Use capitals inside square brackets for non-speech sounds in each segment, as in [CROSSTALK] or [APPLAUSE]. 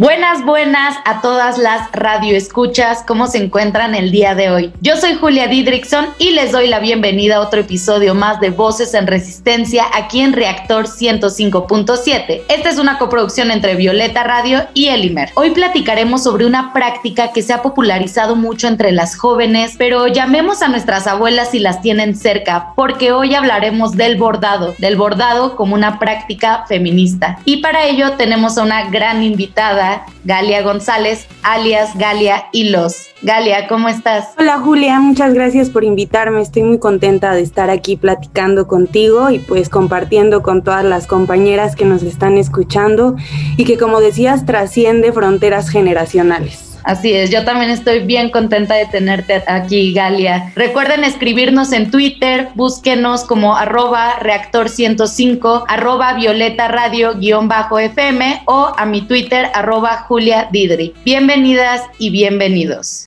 Buenas, buenas a todas las radioescuchas. ¿Cómo se encuentran el día de hoy? Yo soy Julia Didrikson y les doy la bienvenida a otro episodio más de Voces en Resistencia aquí en Reactor 105.7. Esta es una coproducción entre Violeta Radio y Elimer. Hoy platicaremos sobre una práctica que se ha popularizado mucho entre las jóvenes, pero llamemos a nuestras abuelas si las tienen cerca, porque hoy hablaremos del bordado, del bordado como una práctica feminista. Y para ello tenemos a una gran invitada Galia González, alias Galia Hilos. Galia, ¿cómo estás? Hola Julia, muchas gracias por invitarme. Estoy muy contenta de estar aquí platicando contigo y pues compartiendo con todas las compañeras que nos están escuchando y que como decías trasciende fronteras generacionales. Así es, yo también estoy bien contenta de tenerte aquí, Galia. Recuerden escribirnos en Twitter, búsquenos como arroba reactor 105, arroba violeta radio guion bajo FM o a mi Twitter arroba Julia. Bienvenidas y bienvenidos.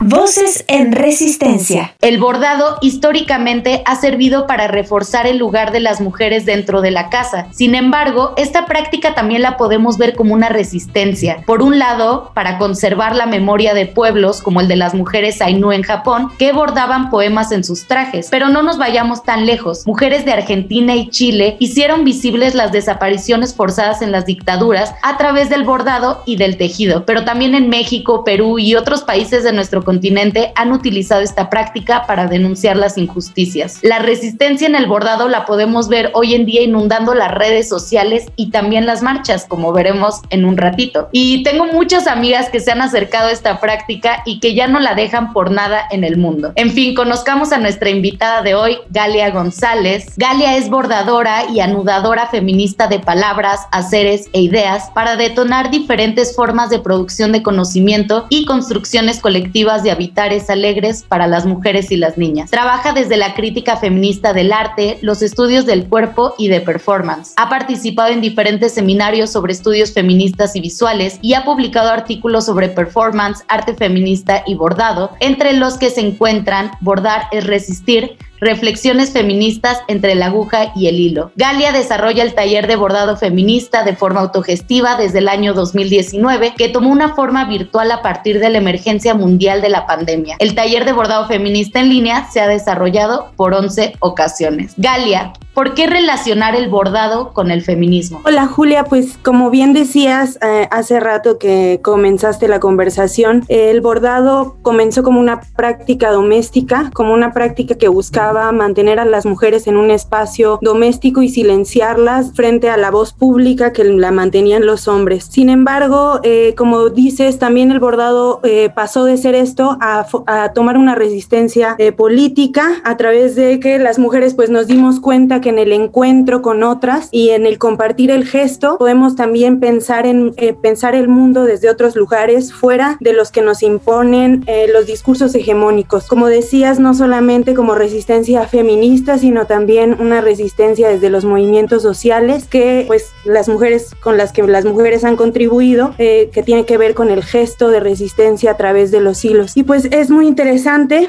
Voces en resistencia. El bordado históricamente ha servido para reforzar el lugar de las mujeres dentro de la casa. Sin embargo, esta práctica también la podemos ver como una resistencia. Por un lado, para conservar la memoria de pueblos como el de las mujeres Ainu en Japón, que bordaban poemas en sus trajes. Pero no nos vayamos tan lejos. Mujeres de Argentina y Chile hicieron visibles las desapariciones forzadas en las dictaduras a través del bordado y del tejido. Pero también en México, Perú y otros países de nuestro continente han utilizado esta práctica para denunciar las injusticias. La resistencia en el bordado la podemos ver hoy en día inundando las redes sociales y también las marchas, como veremos en un ratito. Y tengo muchas amigas que se han acercado a esta práctica y que ya no la dejan por nada en el mundo. En fin, conozcamos a nuestra invitada de hoy, Galia González. Galia es bordadora y anudadora feminista de palabras, haceres e ideas para detonar diferentes formas de producción de conocimiento y construcciones colectivas de habitares alegres para las mujeres y las niñas. Trabaja desde la crítica feminista del arte, los estudios del cuerpo y de performance. Ha participado en diferentes seminarios sobre estudios feministas y visuales y ha publicado artículos sobre performance, arte feminista y bordado, entre los que se encuentran Bordar es resistir, Reflexiones feministas entre la aguja y el hilo. Galia desarrolla el taller de bordado feminista de forma autogestiva desde el año 2019, que tomó una forma virtual a partir de la emergencia mundial de la pandemia. El taller de bordado feminista en línea se ha desarrollado por 11 ocasiones. Galia, ¿Por qué relacionar el bordado con el feminismo? Hola Julia, pues como bien decías eh, hace rato que comenzaste la conversación, el bordado comenzó como una práctica doméstica, como una práctica que buscaba mantener a las mujeres en un espacio doméstico y silenciarlas frente a la voz pública que la mantenían los hombres. Sin embargo, eh, como dices, también el bordado eh, pasó de ser esto a, a tomar una resistencia política a través de que las mujeres pues nos dimos cuenta que en el encuentro con otras y en el compartir el gesto podemos también pensar en eh, pensar el mundo desde otros lugares fuera de los que nos imponen eh, los discursos hegemónicos. Como decías, no solamente como resistencia feminista, sino también una resistencia desde los movimientos sociales que pues las mujeres con las que las mujeres han contribuido, eh, que tiene que ver con el gesto de resistencia a través de los hilos. Y pues es muy interesante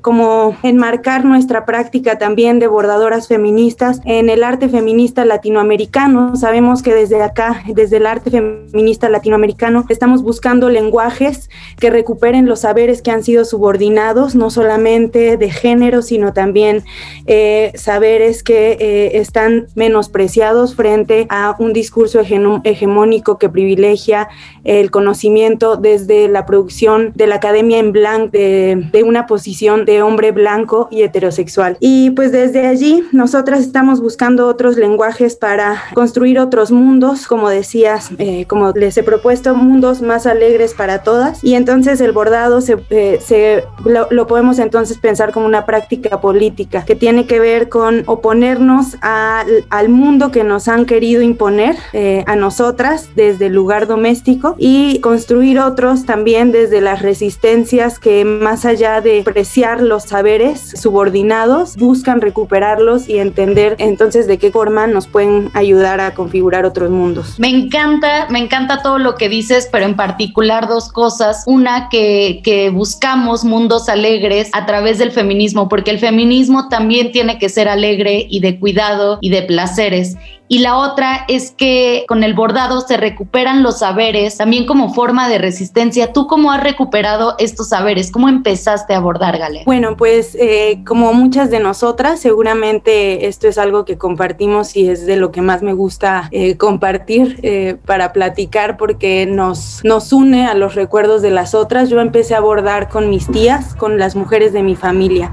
como enmarcar nuestra práctica también de bordadoras feministas en el arte feminista latinoamericano. Sabemos que desde acá, desde el arte feminista latinoamericano, estamos buscando lenguajes que recuperen los saberes que han sido subordinados, no solamente de género, sino también eh, saberes que eh, están menospreciados frente a un discurso hegemónico que privilegia el conocimiento desde la producción de la academia en blanco, de, de una posición de hombre blanco y heterosexual. Y pues desde allí, nosotras estamos buscando otros lenguajes para construir otros mundos, como decías, eh, como les he propuesto, mundos más alegres para todas. Y entonces el bordado se, eh, se lo, podemos entonces pensar como una práctica política que tiene que ver con oponernos al mundo que nos han querido imponer eh, a nosotras desde el lugar doméstico y construir otros también desde las resistencias que más allá de preciar los saberes subordinados buscan recuperarlos y entender entonces de qué forma nos pueden ayudar a configurar otros mundos. Me encanta, me encanta todo lo que dices, pero en particular dos cosas. Una, que, que buscamos mundos alegres a través del feminismo, porque el feminismo también tiene que ser alegre y de cuidado y de placeres y la otra es que con el bordado se recuperan los saberes también como forma de resistencia. ¿Tú cómo has recuperado estos saberes? ¿Cómo empezaste a bordar, Gale? Bueno, pues eh, como muchas de nosotras, seguramente esto es algo que compartimos y es de lo que más me gusta eh, compartir eh, para platicar porque nos, nos une a los recuerdos de las otras. Yo empecé a bordar con mis tías, con las mujeres de mi familia,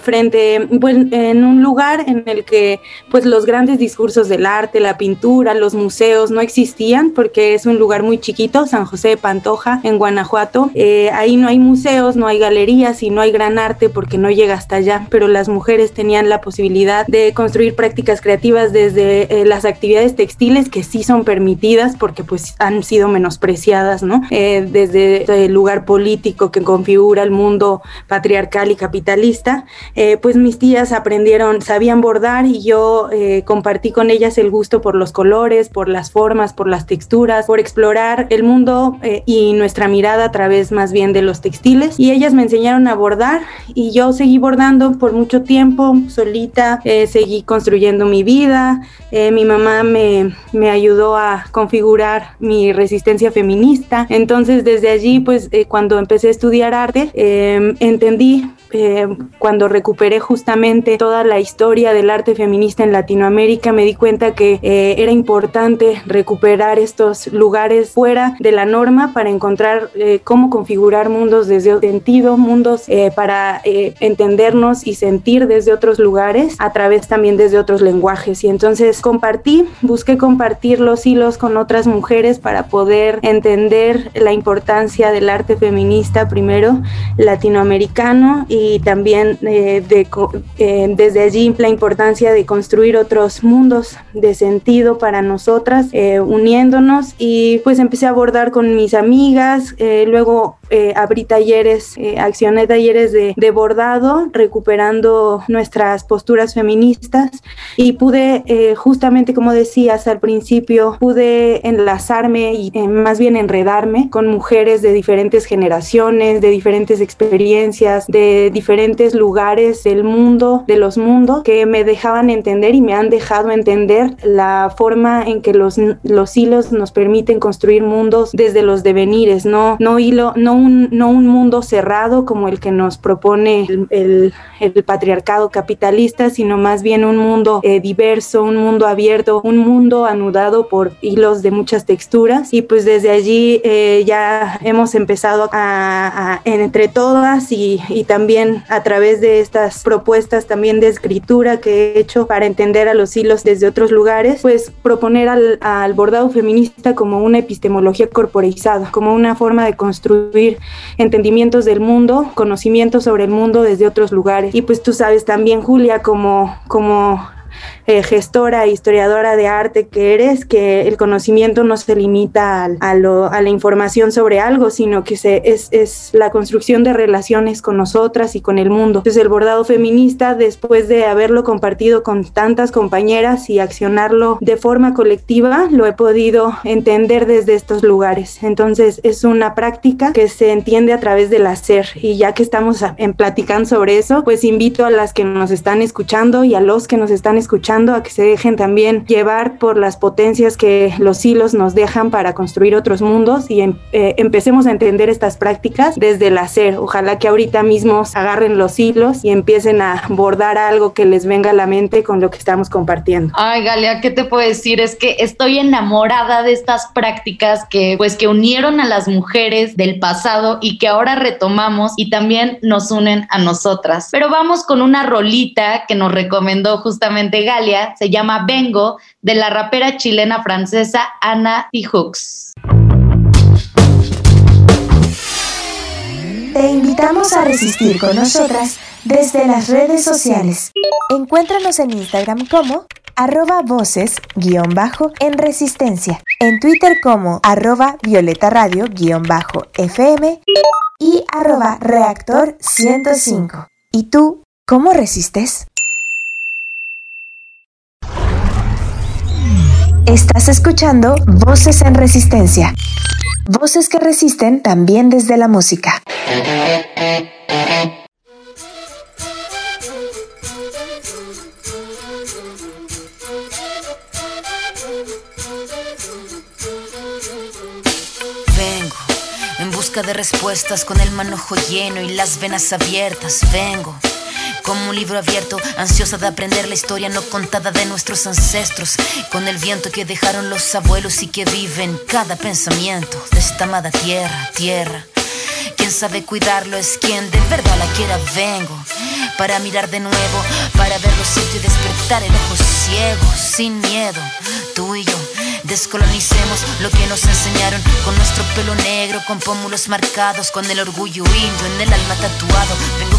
frente, pues, en un lugar en el que pues los grandes discursos de arte, la pintura, los museos no existían porque es un lugar muy chiquito, San José de Pantoja, en Guanajuato. Eh, ahí no hay museos, no hay galerías y no hay gran arte porque no llega hasta allá, pero las mujeres tenían la posibilidad de construir prácticas creativas desde eh, las actividades textiles que sí son permitidas porque pues han sido menospreciadas, ¿no? Eh, desde el lugar político que configura el mundo patriarcal y capitalista, pues mis tías aprendieron, sabían bordar y yo compartí con ellas el gusto por los colores, por las formas, por las texturas, por explorar el mundo eh, y nuestra mirada a través más bien de los textiles. Y ellas me enseñaron a bordar y yo seguí bordando por mucho tiempo, solita, eh, seguí construyendo mi vida. Eh, mi mamá me, me, ayudó a configurar mi resistencia feminista. Entonces desde allí, pues cuando empecé a estudiar arte, entendí cuando recuperé justamente toda la historia del arte feminista en Latinoamérica, me di cuenta que eh, era importante recuperar estos lugares fuera de la norma para encontrar eh, cómo configurar mundos desde sentido, mundos eh, para entendernos y sentir desde otros lugares, a través también desde otros lenguajes. Y entonces compartí, busqué compartir los hilos con otras mujeres para poder entender la importancia del arte feminista primero latinoamericano y también de, desde allí la importancia de construir otros mundos de sentido para nosotras, eh, uniéndonos y pues empecé a abordar con mis amigas, eh, luego eh, abrí talleres, accioné talleres de, de, bordado, recuperando nuestras posturas feministas y pude, justamente como decías al principio, pude enlazarme y más bien enredarme con mujeres de diferentes generaciones, de diferentes experiencias, de diferentes lugares del mundo, de los mundos, que me dejaban entender y me han dejado entender la forma en que los, los hilos nos permiten construir mundos desde los devenires, no, no, hilo, no, un, no un mundo cerrado como el que nos propone el, el, patriarcado capitalista, sino más bien un mundo eh, diverso, un mundo abierto, un mundo anudado por hilos de muchas texturas. Y pues desde allí eh, ya hemos empezado a, entre todas y, y también a través de estas propuestas también de escritura que he hecho para entender a los hilos desde otros lugares, pues proponer al, bordado feminista como una epistemología corporizada, como una forma de construir entendimientos del mundo, conocimientos sobre el mundo desde otros lugares. Y pues tú sabes también, Julia, como, como eh, gestora, historiadora de arte que eres, que el conocimiento no se limita a, la información sobre algo, sino que se, es, es, la construcción de relaciones con nosotras y con el mundo. Entonces el bordado feminista, después de haberlo compartido con tantas compañeras y accionarlo de forma colectiva, lo he podido entender desde estos lugares. Entonces es una práctica que se entiende a través del hacer y ya que estamos en platicando sobre eso, pues invito a las que nos están escuchando y a los que nos están escuchando a que se dejen también llevar por las potencias que los hilos nos dejan para construir otros mundos y em, eh, empecemos a entender estas prácticas desde el hacer. Ojalá que ahorita mismo agarren los hilos y empiecen a bordar algo que les venga a la mente con lo que estamos compartiendo. Ay, Galia, ¿qué te puedo decir? Es que estoy enamorada de estas prácticas que pues que unieron a las mujeres del pasado y que ahora retomamos y también nos unen a nosotras. Pero vamos con una rolita que nos recomendó justamente Galia, se llama Vengo, de la rapera chilena francesa Ana Hooks. Te invitamos a resistir con nosotras desde las redes sociales. Encuéntranos en Instagram como arroba voces guion bajo en resistencia, en Twitter como arroba violeta radio guion bajo FM y arroba reactor 105. ¿Y tú cómo resistes? Estás escuchando Voces en Resistencia. Voces que resisten también desde la música. Vengo en busca de respuestas con el manojo lleno y las venas abiertas. Vengo como un libro abierto, ansiosa de aprender la historia no contada de nuestros ancestros, con el viento que dejaron los abuelos y que viven cada pensamiento de esta amada tierra, tierra. Quien sabe cuidarlo es quien de verdad la quiera. Vengo para mirar de nuevo, para ver lo cierto y despertar el ojo ciego, sin miedo, tú y yo Descolonicemos lo que nos enseñaron con nuestro pelo negro, con pómulos marcados, con el orgullo indio en el alma tatuado. Vengo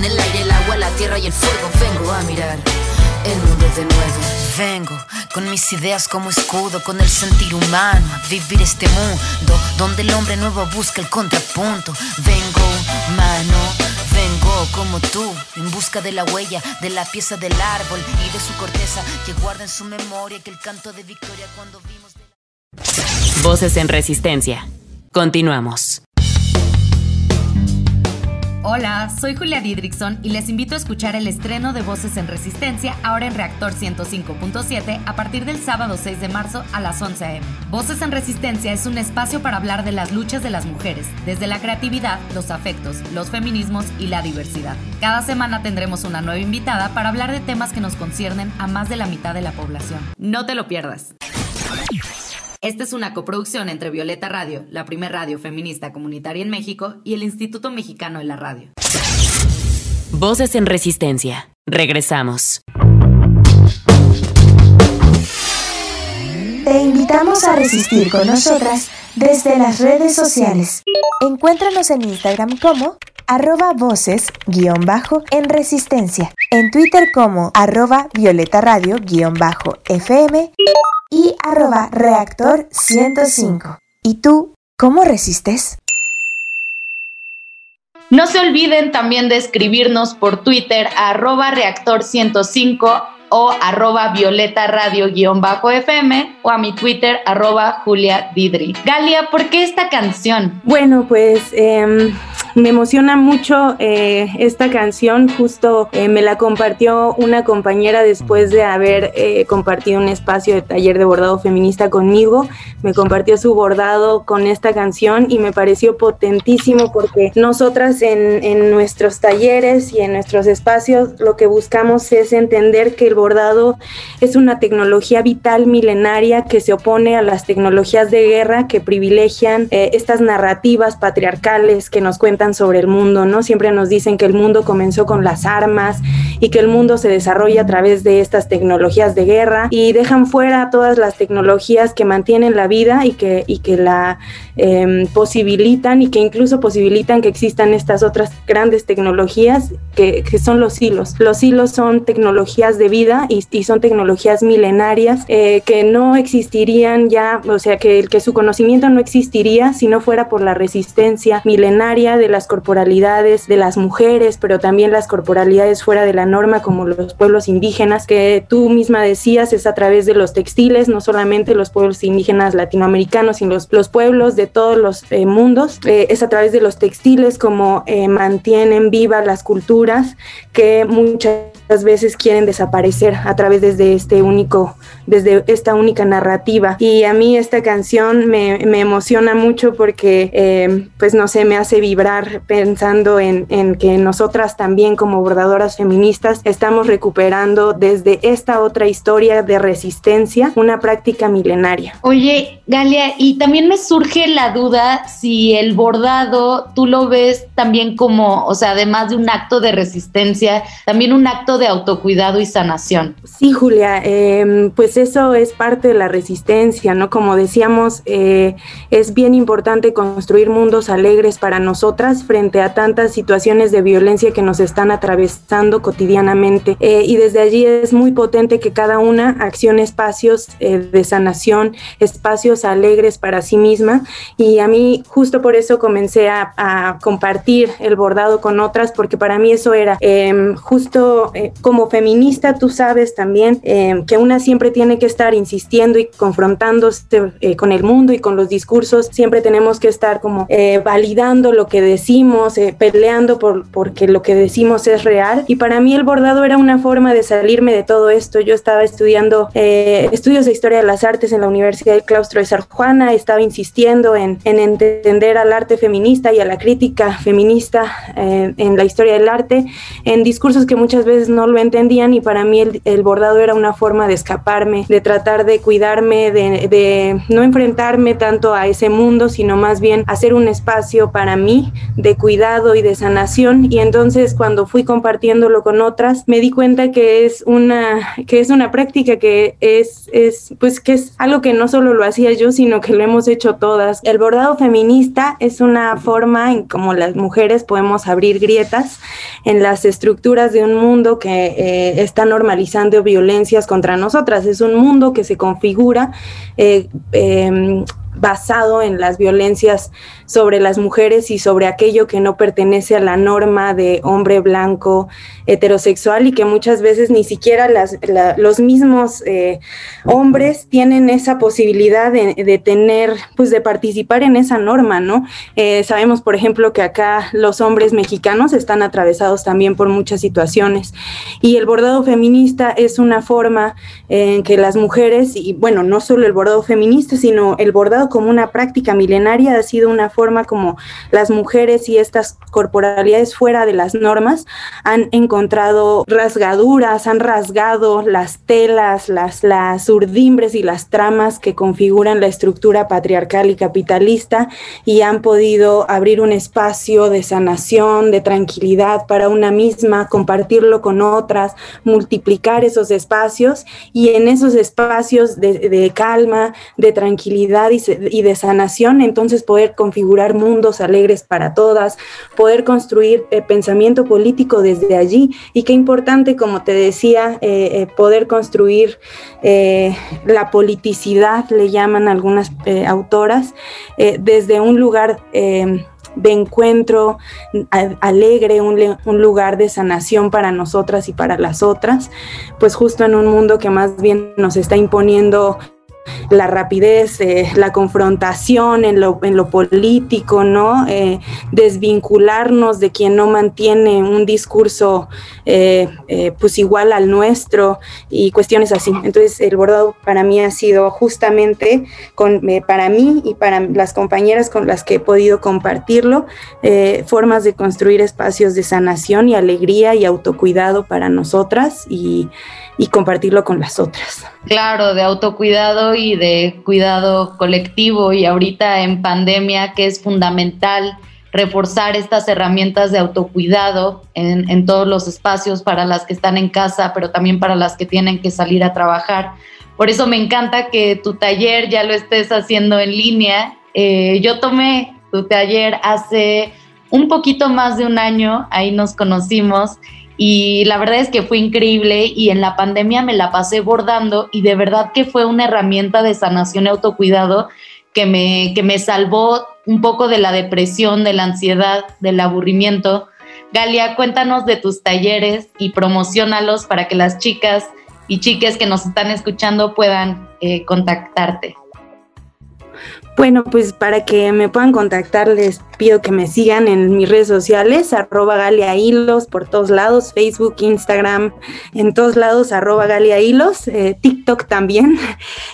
el aire, el agua, la tierra y el fuego. Vengo a mirar el mundo de nuevo. Vengo con mis ideas como escudo, con el sentir humano, a vivir este mundo donde el hombre nuevo busca el contrapunto. Vengo mano, vengo como tú, en busca de la huella, de la pieza del árbol y de su corteza que guarda en su memoria que el canto de victoria cuando vimos. Voces en Resistencia. Continuamos. Hola, soy Julia Didrickson y les invito a escuchar el estreno de Voces en Resistencia ahora en Reactor 105.7 a partir del sábado 6 de marzo a las 11 a.m. Voces en Resistencia es un espacio para hablar de las luchas de las mujeres, desde la creatividad, los afectos, los feminismos y la diversidad. Cada semana tendremos una nueva invitada para hablar de temas que nos conciernen a más de la mitad de la población. No te lo pierdas. Esta es una coproducción entre Violeta Radio, la primer radio feminista comunitaria en México, y el Instituto Mexicano de la Radio. Voces en Resistencia. Regresamos. Te invitamos a resistir con nosotras desde las redes sociales. Encuéntranos en Instagram como arroba voces guion bajo en resistencia, en Twitter como arroba violeta radio guion bajo FM y arroba reactor 105. ¿Y tú cómo resistes? No se olviden también de escribirnos por Twitter arroba reactor 105 o arroba violeta radio guion bajo FM o a mi Twitter arroba Julia Didri. Galia, ¿por qué esta canción? Bueno, pues eh, me emociona mucho eh, esta canción, justo eh, me la compartió una compañera después de haber eh, compartido un espacio de taller de bordado feminista conmigo, me compartió su bordado con esta canción y me pareció potentísimo porque nosotras en, en nuestros talleres y en nuestros espacios lo que buscamos es entender que el bordado es una tecnología vital milenaria que se opone a las tecnologías de guerra que privilegian estas narrativas patriarcales que nos cuentan sobre el mundo, ¿no? Siempre nos dicen que el mundo comenzó con las armas y que el mundo se desarrolla a través de estas tecnologías de guerra y dejan fuera todas las tecnologías que mantienen la vida y que, y que la em, posibilitan y que incluso posibilitan que existan estas otras grandes tecnologías que, que son los hilos. Los hilos son tecnologías de vida y, y son tecnologías milenarias eh, que no existirían ya, o sea, que, que su conocimiento no existiría si no fuera por la resistencia milenaria de las corporalidades de las mujeres, pero también las corporalidades fuera de la norma como los pueblos indígenas, que tú misma decías es a través de los textiles, no solamente los pueblos indígenas latinoamericanos, sino los, los pueblos de todos los eh, mundos, eh, es a través de los textiles como mantienen viva las culturas que muchas veces quieren desaparecer a través desde este único, desde esta única narrativa. Y a mí esta canción me, me emociona mucho porque, eh, pues no sé, me hace vibrar pensando en, en, que nosotras también como bordadoras feministas estamos recuperando desde esta otra historia de resistencia una práctica milenaria. Oye, Galia, y también me surge la duda si el bordado tú lo ves también como, o sea, además de un acto de resistencia, también un acto de autocuidado y sanación. Sí, Julia, eh, pues eso es parte de la resistencia, ¿no? Como decíamos, eh, es bien importante construir mundos alegres para nosotras frente a tantas situaciones de violencia que nos están atravesando cotidianamente. Eh, y desde allí es muy potente que cada una accione espacios eh, de sanación, espacios alegres para sí misma. Y a mí justo por eso comencé a, a compartir el bordado con otras, porque para mí eso era em, justo como feminista, tú sabes también em, que una siempre tiene que estar insistiendo y confrontándose eh, con el mundo y con los discursos. Siempre tenemos que estar como eh, validando lo que decimos, eh, peleando por porque lo que decimos es real. Y para mí el bordado era una forma de salirme de todo esto. Yo estaba estudiando estudios de historia de las artes en la Universidad del Claustro de Sor Juana, estaba insistiendo en, en entender al arte feminista y a la crítica feminista en la historia del arte, en discursos que muchas veces no lo entendían y para mí el, el bordado era una forma de escaparme, de tratar de cuidarme, de, no enfrentarme tanto a ese mundo, sino más bien hacer un espacio para mí de cuidado y de sanación. Y entonces cuando fui compartiéndolo con otras, me di cuenta que es una, que es una práctica que es, es, pues que es algo que no solo lo hacía yo, sino que lo hemos hecho todas. El bordado feminista es una forma en como las mujeres podemos abrir grietas en las estructuras de un mundo que eh, está normalizando violencias contra nosotras. Es un mundo que se configura eh, em, basado en las violencias sobre las mujeres y sobre aquello que no pertenece a la norma de hombre blanco heterosexual y que muchas veces ni siquiera las, los mismos eh, hombres tienen esa posibilidad de, tener, pues de participar en esa norma, ¿no? Eh, sabemos, por ejemplo, que acá los hombres mexicanos están atravesados también por muchas situaciones y el bordado feminista es una forma en que las mujeres, y bueno, no solo el bordado feminista, sino el bordado como una práctica milenaria ha sido una forma como las mujeres y estas corporalidades fuera de las normas han encontrado rasgaduras, han rasgado las telas, las, las urdimbres y las tramas que configuran la estructura patriarcal y capitalista y han podido abrir un espacio de sanación, de tranquilidad para una misma, compartirlo con otras, multiplicar esos espacios y en esos espacios de, de calma, de tranquilidad y, y de sanación, entonces poder configurar mundos alegres para todas, poder construir eh, pensamiento político desde allí. Y qué importante, como te decía, eh, eh, poder construir la politicidad, le llaman algunas autoras, desde un lugar de encuentro alegre, un, un, lugar de sanación para nosotras y para las otras, pues justo en un mundo que más bien nos está imponiendo la rapidez, eh, la confrontación en lo, político, ¿no? Eh, desvincularnos de quien no mantiene un discurso eh, pues igual al nuestro y cuestiones así. Entonces el bordado para mí ha sido justamente para mí y para las compañeras con las que he podido compartirlo, formas de construir espacios de sanación y alegría y autocuidado para nosotras y, y compartirlo con las otras. Claro, de autocuidado y de cuidado colectivo y ahorita en pandemia que es fundamental reforzar estas herramientas de autocuidado en, en, todos los espacios para las que están en casa, pero también para las que tienen que salir a trabajar. Por eso me encanta que tu taller ya lo estés haciendo en línea. Eh, yo tomé tu taller hace un poquito más de un año, ahí nos conocimos y la verdad es que fue increíble y en la pandemia me la pasé bordando y de verdad que fue una herramienta de sanación y autocuidado que me, que me salvó un poco de la depresión, de la ansiedad, del aburrimiento. Galia, cuéntanos de tus talleres y promocionalos para que las chicas y chiques que nos están escuchando puedan eh, contactarte. Bueno, pues para que me puedan contactar les pido que me sigan en mis redes sociales, arroba Galia Hilos por todos lados, Facebook, Instagram, en todos lados, arroba Galia Hilos, eh, TikTok también. [LAUGHS]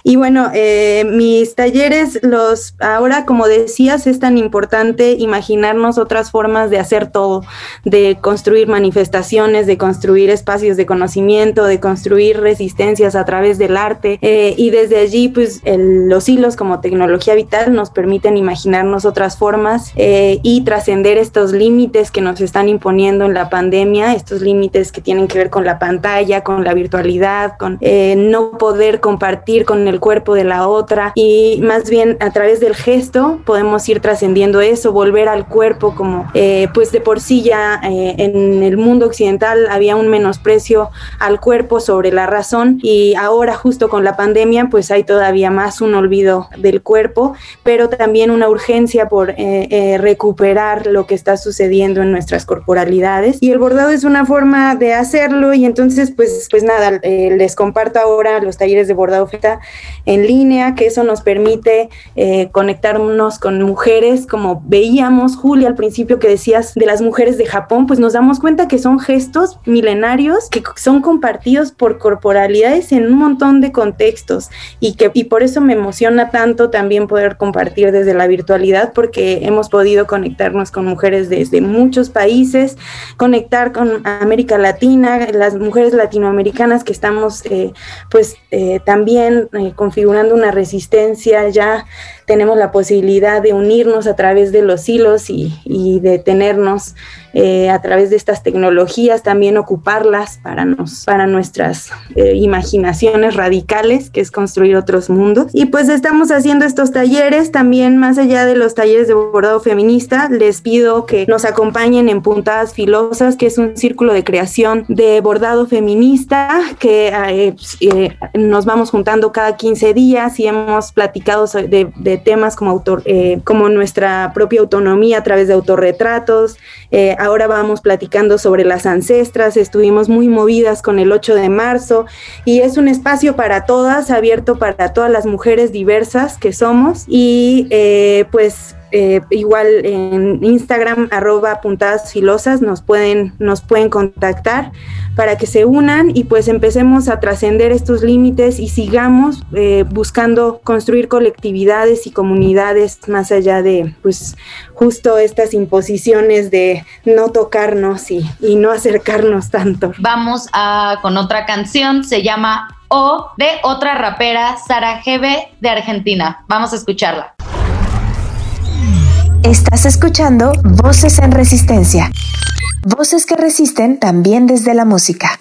Y bueno, eh, mis talleres, los ahora como decías, es tan importante imaginarnos otras formas de hacer todo, de construir manifestaciones, de construir espacios de conocimiento, de construir resistencias a través del arte. Eh, y desde allí, pues los hilos como tecnología vital nos permiten imaginarnos otras formas eh, y trascender estos límites que nos están imponiendo en la pandemia, estos límites que tienen que ver con la pantalla, con la virtualidad, con eh, no poder compartir con el cuerpo de la otra. Y más bien a través del gesto podemos ir trascendiendo eso, volver al cuerpo como eh, pues de por sí ya en el mundo occidental había un menosprecio al cuerpo sobre la razón y ahora justo con la pandemia pues hay todavía más un olvido del cuerpo pero también una urgencia por eh, eh, recuperar lo que está sucediendo en nuestras corporalidades. Y el bordado es una forma de hacerlo y entonces, pues, pues nada, eh, les comparto ahora los talleres de bordado feta en línea, que eso nos permite conectarnos con mujeres, como veíamos, Julia, al principio que decías de las mujeres de Japón, pues nos damos cuenta que son gestos milenarios que son compartidos por corporalidades en un montón de contextos y que y por eso me emociona tanto también poder compartir desde la virtualidad porque hemos podido conectarnos con mujeres desde muchos países, conectar con América Latina, las mujeres latinoamericanas que estamos eh, pues eh, también eh, configurando una resistencia ya tenemos la posibilidad de unirnos a través de los hilos y, y de tenernos eh, a través de estas tecnologías, también ocuparlas para, nos, para nuestras eh, imaginaciones radicales, que es construir otros mundos. Y pues estamos haciendo estos talleres, también más allá de los talleres de bordado feminista, les pido que nos acompañen en Puntadas Filosas, que es un círculo de creación de bordado feminista, que eh, nos vamos juntando cada 15 días y hemos platicado de, de temas como, autor, eh, como nuestra propia autonomía a través de autorretratos. Eh, ahora vamos platicando sobre las ancestras, estuvimos muy movidas con el 8 de marzo y es un espacio para todas, abierto para todas las mujeres diversas que somos y eh, pues eh, igual en Instagram, arroba puntadas filosas, nos pueden, nos pueden contactar para que se unan y pues empecemos a trascender estos límites y sigamos eh, buscando construir colectividades y comunidades más allá de pues justo estas imposiciones de no tocarnos y, y no acercarnos tanto. Vamos a, con otra canción, se llama O de otra rapera, Sara Gebe de Argentina. Vamos a escucharla. Estás escuchando Voces en Resistencia. Voces que resisten también desde la música.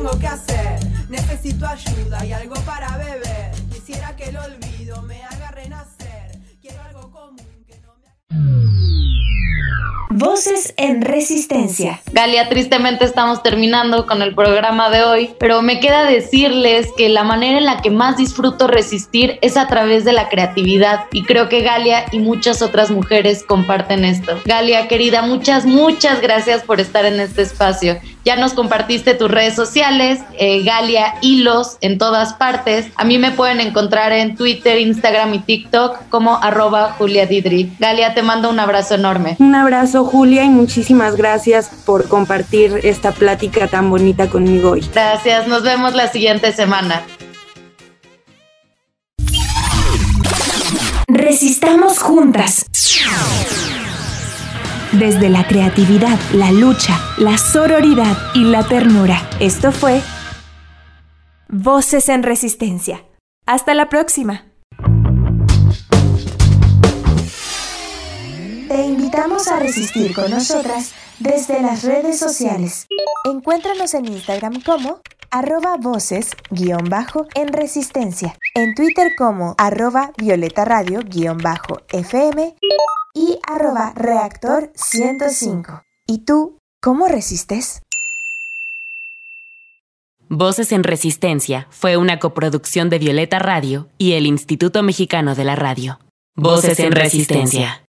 Tengo que hacer. Necesito ayuda y algo para beber. Quisiera que el olvido me haga renacer. Quiero algo común que no me. Voces en Resistencia. Galia, tristemente estamos terminando con el programa de hoy, pero me queda decirles que la manera en la que más disfruto resistir es a través de la creatividad y creo que Galia y muchas otras mujeres comparten esto. Galia, querida, muchas, muchas gracias por estar en este espacio. Ya nos compartiste tus redes sociales, eh, Galia Hilos en todas partes. A mí me pueden encontrar en Twitter, Instagram y TikTok como arroba Julia Didri. Galia, te mando un abrazo enorme. Un abrazo Julia y muchísimas gracias por compartir esta plática tan bonita conmigo hoy. Gracias, nos vemos la siguiente semana. Resistamos juntas. Desde la creatividad, la lucha, la sororidad y la ternura. Esto fue Voces en Resistencia. Hasta la próxima. Te invitamos a resistir con nosotras desde las redes sociales. Encuéntranos en Instagram como arroba voces guion en Twitter como arroba violeta radio guion bajo fm y arroba reactor 105. ¿Y tú cómo resistes? Voces en Resistencia fue una coproducción de Violeta Radio y el Instituto Mexicano de la Radio. Voces en Resistencia.